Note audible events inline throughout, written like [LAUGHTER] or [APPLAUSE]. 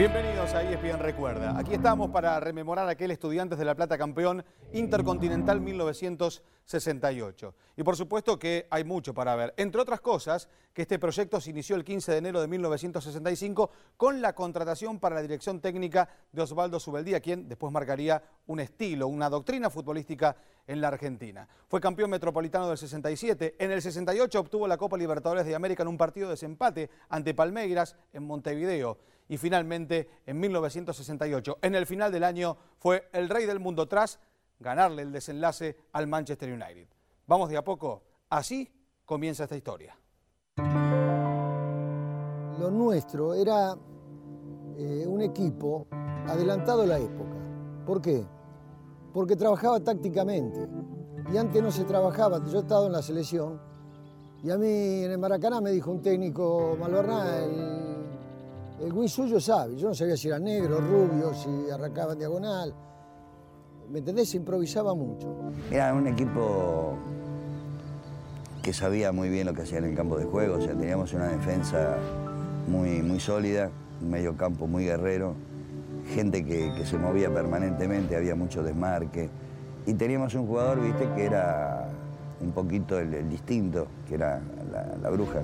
Bienvenidos a ESPN Recuerda. Aquí estamos para rememorar aquel Estudiantes de La Plata campeón intercontinental 1968. Y por supuesto que hay mucho para ver. Entre otras cosas, que este proyecto se inició el 15 de enero de 1965 con la contratación para la dirección técnica de Osvaldo Subeldía, quien después marcaría un estilo, una doctrina futbolística en la Argentina. Fue campeón metropolitano del 67. En el 68 obtuvo la Copa Libertadores de América en un partido de desempate ante Palmeiras en Montevideo y finalmente en 1968, en el final del año, fue el rey del mundo tras ganarle el desenlace al Manchester United. Vamos de a poco, así comienza esta historia. Lo nuestro era eh, un equipo adelantado a la época. ¿Por qué? Porque trabajaba tácticamente. Y antes no se trabajaba. Yo he estado en la selección y a mí en el Maracaná me dijo un técnico, Malverná, el el Wii suyo sabe, yo no sabía si era negro, rubio, si arrancaba en diagonal. ¿Me entendés? Se improvisaba mucho. Era un equipo que sabía muy bien lo que hacía en el campo de juego, o sea, teníamos una defensa muy, muy sólida, un medio campo muy guerrero, gente que, se movía permanentemente, había mucho desmarque. Y teníamos un jugador, viste, que era un poquito el, distinto, que era la, bruja,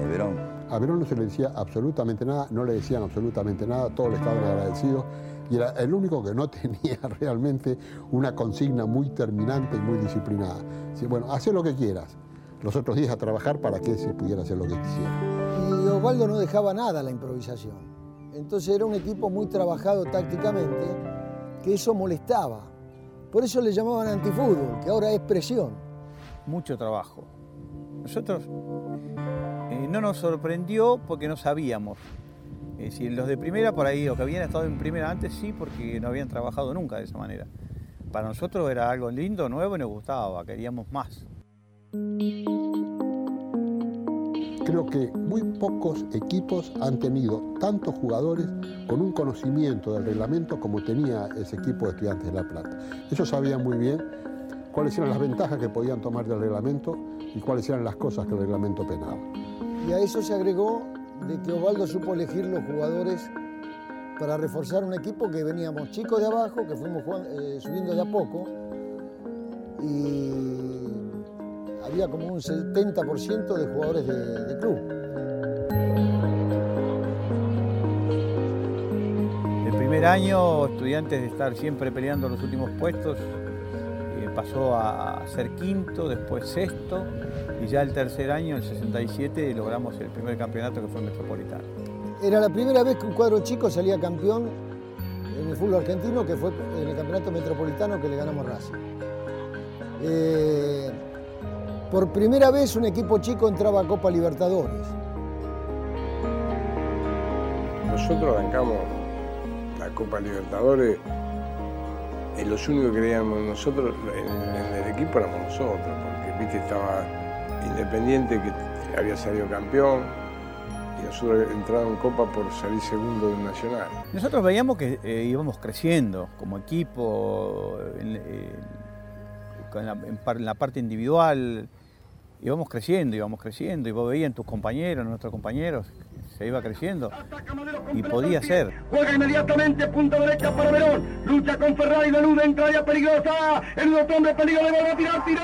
el Verón. A Verón no se le decía absolutamente nada, no le decían absolutamente nada, todos le estaban agradecidos y era el único que no [LAUGHS] tenía realmente una consigna muy terminante y muy disciplinada. bueno, haz lo que quieras, los otros días a trabajar para que se pudiera hacer lo que quisiera. Y Osvaldo no dejaba nada a la improvisación. Entonces era un equipo muy trabajado tácticamente, que eso molestaba. Por eso le llamaban antifútbol, que ahora es presión. Mucho trabajo. Nosotros eh, no nos sorprendió porque no sabíamos. Es decir, los de primera por ahí, o que habían estado en primera antes, sí, porque no habían trabajado nunca de esa manera. Para nosotros era algo lindo, nuevo y nos gustaba, queríamos más. Creo que muy pocos equipos han tenido tantos jugadores con un conocimiento del reglamento como tenía ese equipo de estudiantes de La Plata. Ellos sabían muy bien cuáles eran las ventajas que podían tomar del reglamento y cuáles eran las cosas que el reglamento penaba. Y a eso se agregó de que Osvaldo supo elegir los jugadores para reforzar un equipo que veníamos chicos de abajo, que fuimos eh, subiendo de a poco, y había como un 70% de jugadores de, club. El primer año, estudiantes de estar siempre peleando los últimos puestos, pasó a ser quinto, después sexto, y ya el tercer año, el 67, logramos el primer campeonato que fue el Metropolitano. Era la primera vez que un cuadro chico salía campeón en el fútbol argentino, que fue en el campeonato metropolitano que le ganamos Racing. Eh, por primera vez un equipo chico entraba a Copa Libertadores. Nosotros arrancamos la Copa Libertadores los únicos que creíamos nosotros en, el equipo éramos nosotros, porque viste estaba Independiente que había salido campeón y nosotros entrado en Copa por salir segundo de Nacional. Nosotros veíamos que eh, íbamos creciendo como equipo, en, la, parte individual, íbamos creciendo, íbamos creciendo, y vos veías en tus compañeros, nuestros compañeros, se iba creciendo y podía ser. Juega inmediatamente, punta derecha para Verón, lucha con Ferrari, Beluda, entra ya peligrosa, el otro hombre peligro, le va a tirar, tiró.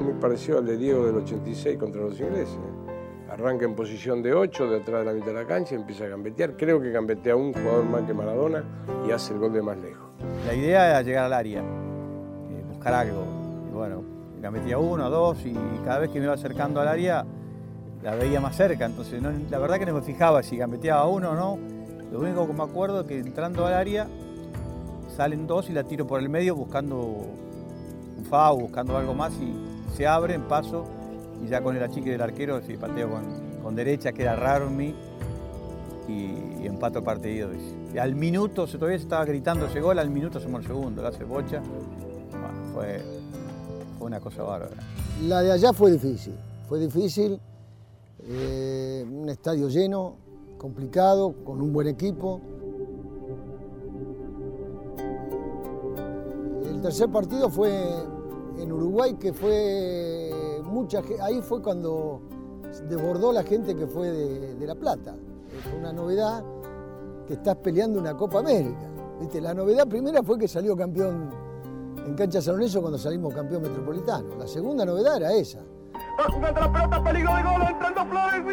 muy parecido al de Diego del 86 contra los ingleses. Arranca en posición de 8, de atrás de la mitad de la cancha, empieza a gambetear. Creo que gambetea un jugador más que Maradona y hace el gol de más lejos. La idea era llegar al área, eh, buscar algo. Y bueno, gambetea uno, dos, y cada vez que me iba acercando al área la veía más cerca. Entonces, la verdad que no me fijaba si gambeteaba uno o no. Lo único que me acuerdo es que entrando al área salen dos y la tiro por el medio buscando un FAU, buscando algo más y se abre en paso y ya con el achique del arquero, si pateo con, derecha, queda raro en mí y, empato el partido. Y al minuto, se todavía estaba gritando ese gol, al minuto somos el segundo, lo hace fue, fue una cosa bárbara. La de allá fue difícil, fue difícil, eh, un estadio lleno, complicado, con un buen equipo. tercer partido fue en Uruguay, que fue ahí fue cuando desbordó la gente que fue de, La Plata. Fue una novedad que estás peleando una Copa América. ¿Viste? La novedad primera fue que salió campeón en cancha San cuando salimos campeón metropolitano. La segunda novedad era esa. La peligro de gol, entrando Flores.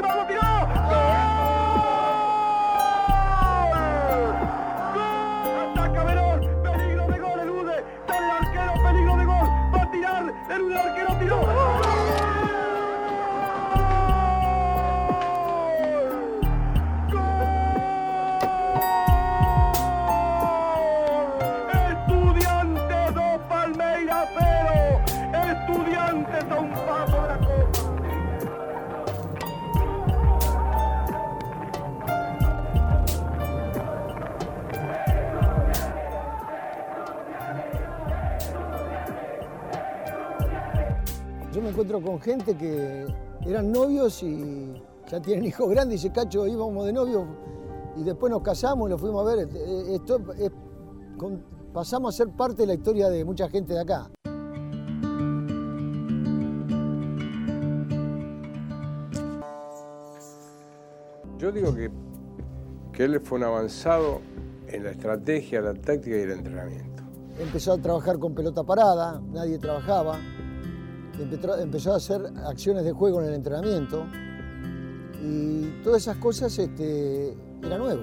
Con gente que eran novios y ya tienen [LAUGHS] hijos grandes y dice, Cacho, íbamos de novio y después nos casamos y lo fuimos a ver. Eh, Esto es- con- pasamos a ser parte de la historia de mucha gente de acá. Yo digo que, que él fue un avanzado en la estrategia, la táctica y el entrenamiento. Empezó a trabajar con pelota parada, nadie trabajaba. Empezó, empezó a hacer acciones de juego en el entrenamiento y todas esas cosas este, era nuevo.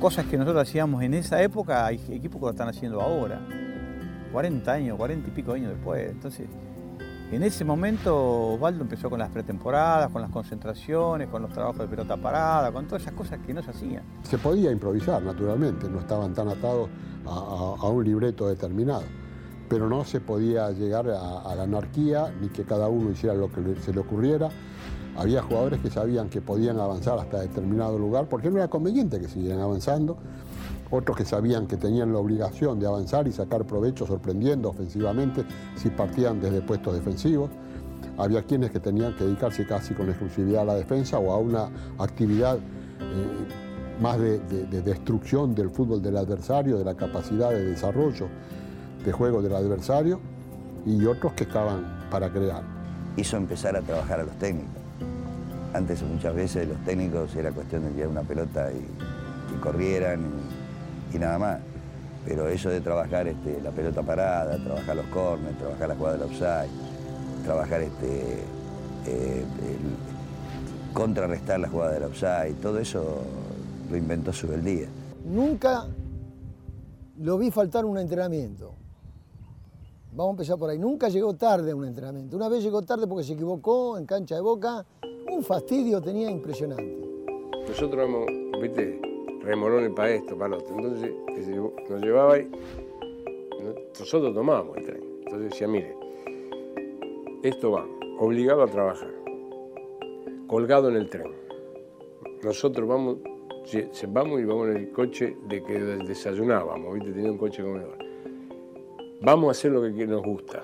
Cosas que nosotros hacíamos en esa época, hay equipos que lo están haciendo ahora. 40 años, 40 y pico años después. Entonces, en ese momento Osvaldo empezó con las pretemporadas, con las concentraciones, con los trabajos de pelota parada, con todas esas cosas que no se hacían. Se podía improvisar, naturalmente, no estaban tan atados a, a- a un libreto determinado, pero no se podía llegar a, la anarquía ni que cada uno hiciera lo que se le ocurriera. Había jugadores que sabían que podían avanzar hasta determinado lugar porque no era conveniente que siguieran avanzando. Otros que sabían que tenían la obligación de avanzar y sacar provecho sorprendiendo ofensivamente si partían desde puestos defensivos. Había quienes que tenían que dedicarse casi con exclusividad a la defensa o a una actividad eh, más de- de destrucción del fútbol del adversario, de la capacidad de desarrollo de juego del adversario, y otros que estaban para crear. hizo empezar a trabajar a los técnicos. Antes muchas veces los técnicos era cuestión de tirar una pelota y, y corrieran y, y nada más. Pero eso de trabajar este, la pelota parada, trabajar los corners, trabajar la jugada del offside, trabajar este, eh, el- contrarrestar la jugada del offside, todo eso lo inventó Subeldía. Nunca lo vi faltar un entrenamiento. Vamos a empezar por ahí. Nunca llegó tarde un entrenamiento. Una vez llegó tarde porque se equivocó en cancha de boca. Un fastidio tenía impresionante. Nosotros éramos, viste, remolones para esto, para lo otro. Entonces nos llevaba y no- nosotros tomábamos el tren. Entonces decía, mire, esto va, obligado a trabajar, colgado en el tren. Nosotros vamos, vamos y vamos en el coche de que desayunábamos, viste, tenía un coche comedor. Vamos a hacer lo que nos gusta.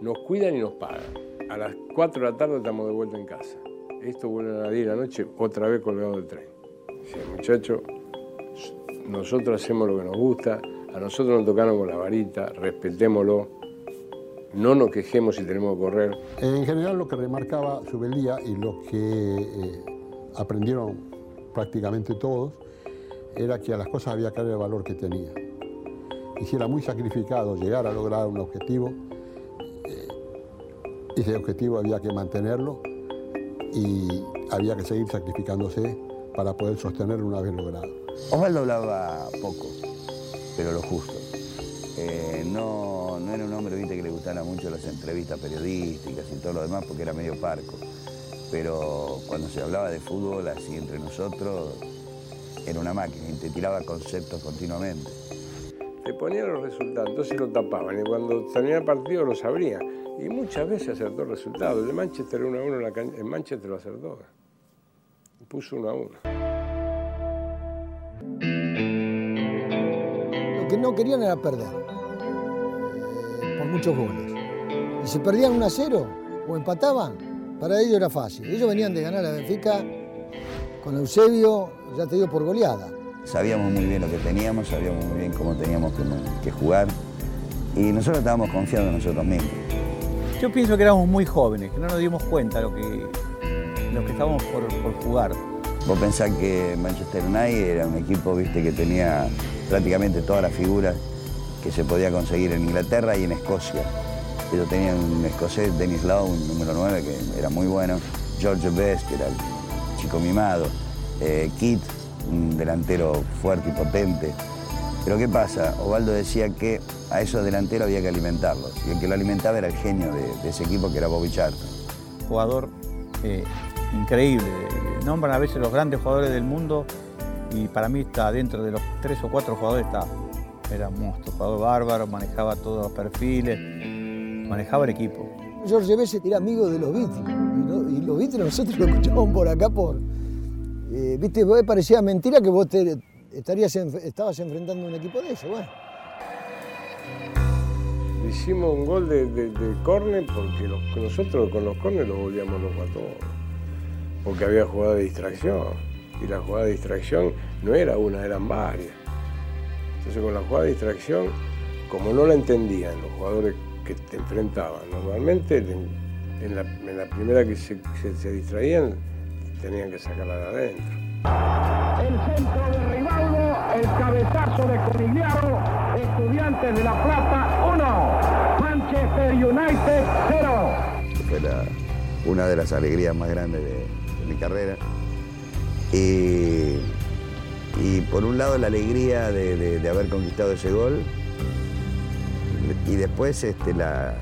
Nos cuidan y nos pagan. A las 4 de la tarde estamos de vuelta en casa. Esto vuelve a las 10 de la noche, otra vez colgado del tren. Dice, muchacho, nosotros hacemos lo que nos gusta, a nosotros nos tocaron con la varita, respetémoslo, no nos quejemos si tenemos que correr. En general lo que remarcaba Subeldía y lo que eh, aprendieron prácticamente todos era que a las cosas había que darle el valor que tenía. Y si era muy sacrificado llegar a lograr un objetivo, eh, ese objetivo había que mantenerlo y había que seguir sacrificándose para poder sostenerlo una vez logrado. Osvaldo hablaba poco, pero lo justo. Eh, no, no era un hombre ¿viste, que le gustaran mucho las entrevistas periodísticas y todo lo demás porque era medio parco. Pero cuando se hablaba de fútbol así entre nosotros, era una máquina y te tiraba conceptos continuamente. Te ponían los resultados, entonces lo tapaban y cuando terminaba el partido lo sabrían. Y muchas veces acertó el resultado. El de Manchester 1 a 1 en, la can- en Manchester lo acertó. Puso 1 a 1. Lo que no querían era perder, eh, por muchos goles. Y si perdían 1 a 0 o empataban, para ellos era fácil. Ellos venían de ganar a Benfica con Eusebio, ya te digo, por goleada. Sabíamos muy bien lo que teníamos, sabíamos muy bien cómo teníamos que, que jugar y nosotros estábamos confiando en nosotros mismos. Yo pienso que éramos muy jóvenes, que no nos dimos cuenta de lo que, lo que estábamos por, por jugar. Vos pensás que Manchester United era un equipo viste, que tenía prácticamente todas las figuras que se podía conseguir en Inglaterra y en Escocia. Ellos tenían un escocés, Dennis Lowe, un número 9, que era muy bueno, George Best, que era el chico mimado, eh, Kit, un delantero fuerte y potente. Pero ¿qué pasa? Ovaldo decía que a esos delanteros había que alimentarlos. Y el que lo alimentaba era el genio de, de ese equipo, que era Bobby Charlton. Jugador eh, increíble. Nombran a veces los grandes jugadores del mundo y para mí está dentro de los tres o cuatro jugadores, está, era un monstruo, jugador bárbaro, manejaba todos los perfiles, manejaba el equipo. George Best era amigo de los Beatles. Y, no- y los Beatles nosotros lo escuchábamos por acá por. Eh, Viste, parecía mentira que vos te, estarías estabas enfrentando a un equipo de eso. Bueno, Hicimos un gol de, de, de córner porque nosotros con los córner los volvíamos locos a. Porque había jugada de distracción. Y la jugada de distracción no era una, eran varias. Entonces con la jugada de distracción, como no la entendían los jugadores que te enfrentaban, normalmente en, la, primera que se distraían, tenían que sacarla de adentro. El centro de Rivaldo, el cabezazo de Conigliaro, Estudiantes de La Plata 1, Manchester United 0. Fue la- una de las alegrías más grandes de, de mi carrera. Y, y por un lado la alegría de, de- de haber conquistado ese gol y después este, la,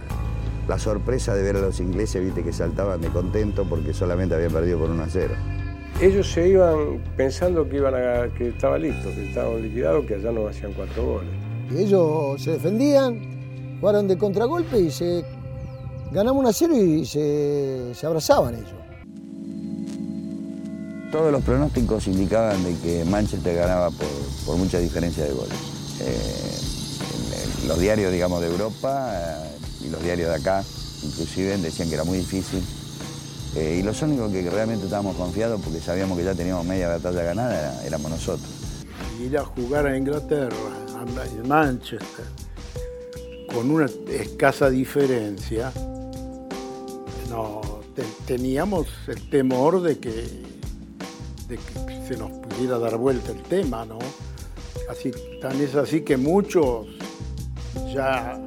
la sorpresa de ver a los ingleses viste, que saltaban de contento porque solamente habían perdido por 1 a 0. Ellos se iban pensando que, iban a, que estaba listo, que estaban liquidados, que allá nos hacían cuatro goles. y ellos se defendían, jugaron de contragolpe y se. Ganamos un a cero y se, se abrazaban ellos. Todos los pronósticos indicaban de que Manchester ganaba por, por mucha diferencia de goles. Eh, en- en los diarios, digamos, de Europa eh, y los diarios de acá, inclusive, decían que era muy difícil. Eh, y los únicos que realmente estábamos confiados, porque sabíamos que ya teníamos media batalla ganada, éramos nosotros. ir a jugar a Inglaterra, a Manchester, con una escasa diferencia, no, te- teníamos el temor de que se nos pudiera dar vuelta el tema, ¿no? Así, tan es así que muchos ya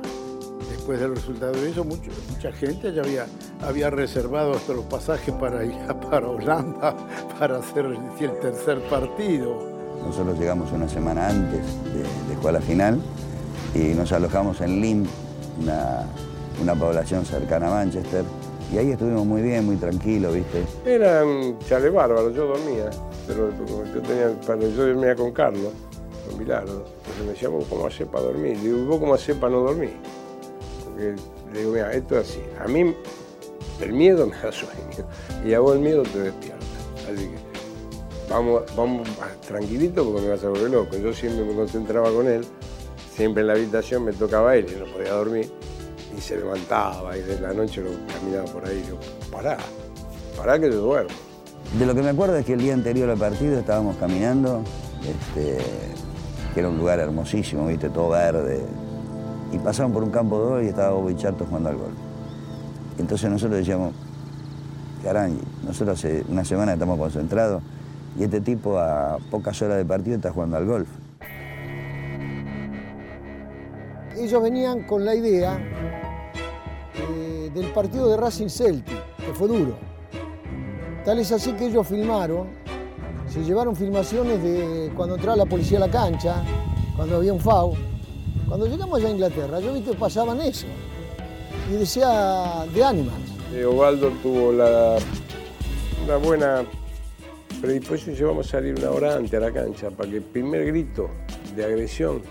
después del resultado de eso, mucho- mucha gente ya había, había reservado hasta los pasajes para ir a- para Holanda para hacer el tercer partido. Nosotros llegamos una semana antes de, de jugar la final y nos alojamos en Lim, una, una población cercana a Manchester. Y ahí estuvimos muy bien, muy tranquilos, ¿viste? Era un chale bárbaro, yo dormía, pero yo, tenía, para- yo dormía con Carlos, con Bilardo. Entonces me decía, ¿vos cómo hacés para dormir? Le digo, ¿y vos cómo hacés para no dormir? Le digo, mira, esto es así. A mí el miedo me da sueño y a vos el miedo te despierta. Así que vamos, vamos tranquilito porque me vas a volver loco. Yo siempre me concentraba con él, siempre en la habitación me tocaba él y no podía dormir. Y se levantaba y de la noche lo caminaba por ahí. Y digo, pará, pará que yo duermo. De lo que me acuerdo es que el día anterior al partido estábamos caminando, este, que era un lugar hermosísimo, ¿viste? Todo verde. Y pasaron por un campo de gol y estaba Bobby Charlton jugando al gol. Entonces nosotros decíamos, caray, nosotros hace una semana estamos concentrados y este tipo a pocas horas de partido está jugando al golf. Ellos venían con la idea eh, del partido de Racing Celtic, que fue duro. Tal es así que ellos filmaron, se llevaron filmaciones de cuando entraba la policía a la cancha, cuando había un FAU. Cuando llegamos allá a Inglaterra, yo vi que pasaban eso. Y decía de Animals. Eh, Ovaldo tuvo la, una buena predisposición. Llevamos a salir una hora antes a la cancha para que el primer grito de agresión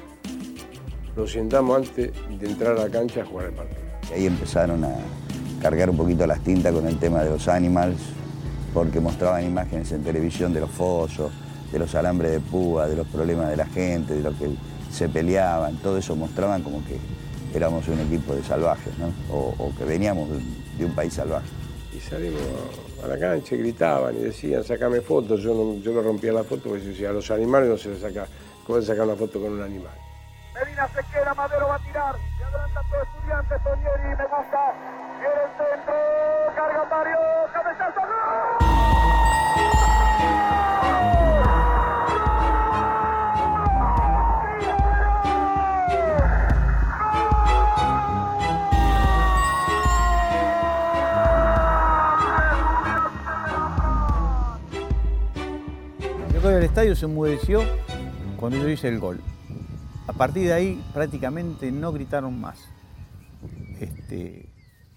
lo sientamos antes de entrar a la cancha a jugar el partido. Y ahí empezaron a cargar un poquito las tintas con el tema de los animals, porque mostraban imágenes en televisión de los fosos, de los alambres de púa, de los problemas de la gente, de lo que se peleaban, todo eso mostraban como que éramos un equipo de salvajes, ¿no? o, o que veníamos de, de un país salvaje. Y salimos a la cancha y gritaban y decían, sacame fotos. Yo no, yo no rompía la foto porque decía, a los animales no se les saca, ¿cómo se saca una foto con un animal? Medina se queda, Madero va a tirar. Se adelanta Tanto estudiante Tonieri, me gusta. Viene el centro, carga Mario, el estadio se enmudeció cuando yo hice el gol. A partir de ahí prácticamente no gritaron más. Este,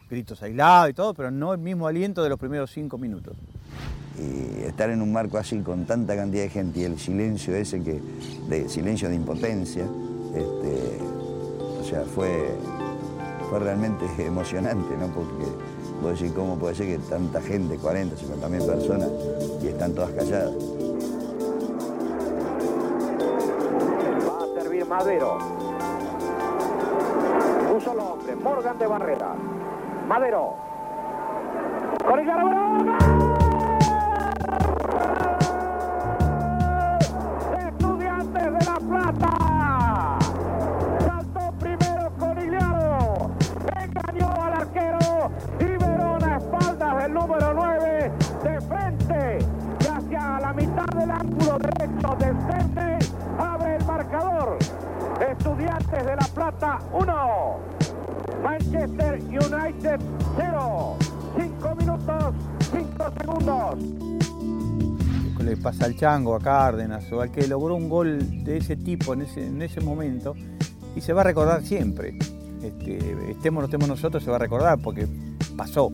gritos aislados y todo, pero no el mismo aliento de los primeros cinco minutos. Y estar en un marco así con tanta cantidad de gente y el silencio ese que, de silencio de impotencia, este, o sea, fue, fue realmente [LAUGHS] emocionante, ¿no? Porque vos decís, ¿cómo puede ser que tanta gente, 40, 50 mil personas, y están todas calladas? Madero. Un solo hombre, Morgan de Barrera. Madero. Corillaro, ¡gol! La Plata 1. Manchester United 0. 5 minutos, 5 segundos. le pasa al Chango, a Cárdenas, o al que logró un gol de ese tipo en ese, en ese momento, y se va a recordar siempre. Este, estemos o no estemos nosotros, se va a recordar porque pasó.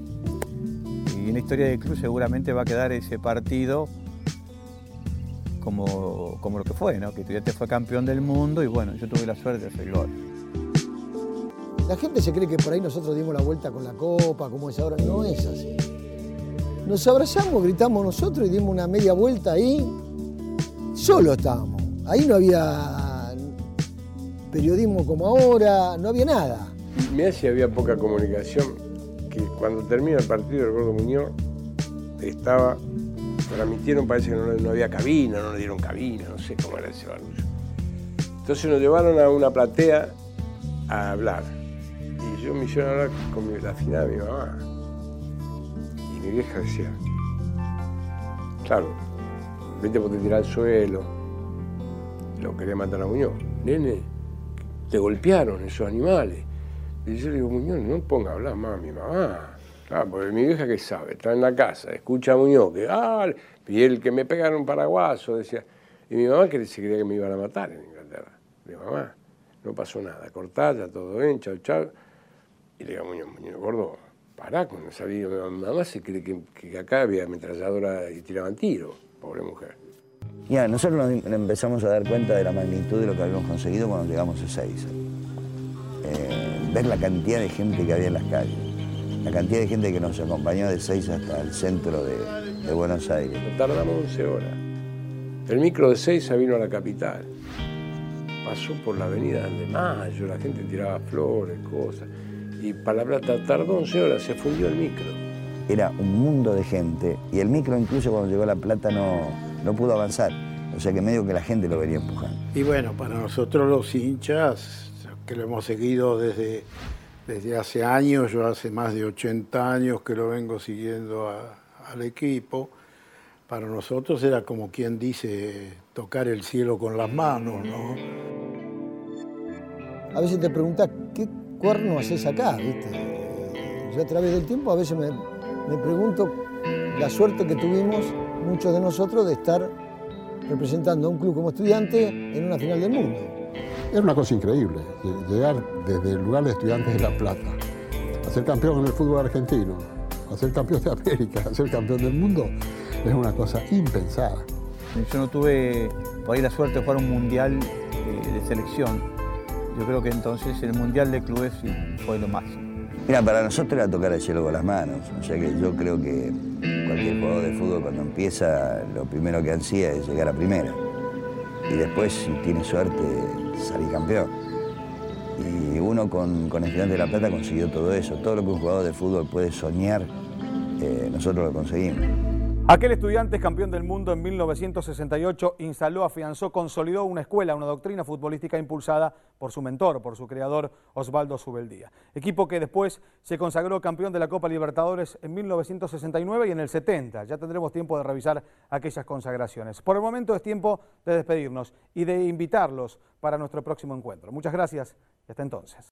Y en la historia del club seguramente va a quedar ese partido como, como lo que fue, ¿no? que Estudiantes fue campeón del mundo y bueno, yo tuve la suerte de hacer gol. La gente se cree que por ahí nosotros dimos la vuelta con la copa, como es ahora. No es así. Nos abrazamos, gritamos nosotros y dimos una media vuelta ahí. Solo estábamos. Ahí no había periodismo como ahora, no había nada. Mirá si había poca comunicación, que cuando termina el partido el Gordo Muñoz estaba, transmitieron, parece que no, no había cabina, no le dieron cabina, no sé cómo era ese barullo. Entonces nos llevaron a una platea a hablar. Yo me hicieron hablar con mi, la final de mi mamá. Y mi vieja decía, claro, vete por te tirar al suelo, lo quería matar a Muñoz. Nene, te golpearon esos animales. Y yo le digo, Muñoz, no ponga a hablar más a mi mamá. Claro, porque mi vieja que sabe, está en la casa, escucha a Muñoz, que, ah, y el que me pegaron un paraguaso, decía. Y mi mamá que se creía que me iban a matar en Inglaterra. Mi mamá, no pasó nada, cortalla, todo bien, chau, chau. Y le digo, Muñoz, Muñoz, gordo, pará esa vida. Mi mamá se cree que, que acá había ametralladora y tiraban tiro, pobre mujer. Ya, nosotros nos em- empezamos a dar cuenta de la magnitud de lo que habíamos conseguido cuando llegamos a Ezeiza. Eh, ver la cantidad de gente que había en las calles, la cantidad de gente que nos acompañó de Ezeiza hasta el centro de, de Buenos Aires. Tardamos 11 horas. El micro de Seiza vino a la capital. Pasó por la avenida de Mayo, la gente tiraba flores, cosas. Y para La Plata tardó 11 horas, se fundió el micro. Era un mundo de gente y el micro incluso cuando llegó a La Plata no, no pudo avanzar. O sea que medio que la gente lo venía empujando. Y bueno, para nosotros los hinchas, que lo hemos seguido desde, desde hace años, yo hace más de 80 años que lo vengo siguiendo a- al equipo, para nosotros era como quien dice tocar el cielo con las manos, ¿no? A veces te preguntas, ¿qué cuerno haces acá? ¿Viste? Yo a través del tiempo a veces me, me pregunto la suerte que tuvimos, muchos de nosotros, de estar representando a un club como estudiante en una final del mundo. Era una cosa increíble, ll- llegar desde el lugar de estudiantes de La Plata, a ser campeón en el fútbol argentino, a ser campeón de América, a ser campeón del mundo, es una cosa impensada. Yo no tuve por ahí la suerte de jugar un mundial eh, de selección. Yo creo que entonces el mundial de clubes fue lo máximo. Mira, para nosotros era tocar el cielo con las manos. O sea que yo creo que cualquier jugador de fútbol cuando empieza, lo primero que ansía es llegar a primera. Y después, si tiene suerte, salir campeón. Y uno con, con Estudiantes de La Plata consiguió todo eso. Todo lo que un jugador de fútbol puede soñar, eh, nosotros lo conseguimos. Aquel estudiante campeón del mundo en 1968 instaló, afianzó, consolidó una escuela, una doctrina futbolística impulsada por su mentor, por su creador Osvaldo Subeldía. Equipo que después se consagró campeón de la Copa Libertadores en 1969 y en el 70. Ya tendremos tiempo de revisar aquellas consagraciones. Por el momento es tiempo de despedirnos y de invitarlos para nuestro próximo encuentro. Muchas gracias y hasta entonces.